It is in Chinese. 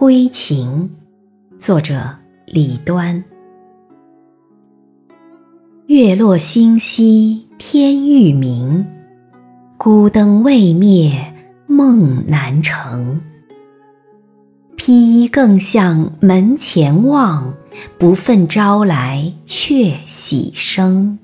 归情，作者李端。月落星稀天欲明，孤灯未灭梦难成。披衣更向门前望，不忿朝来却喜声。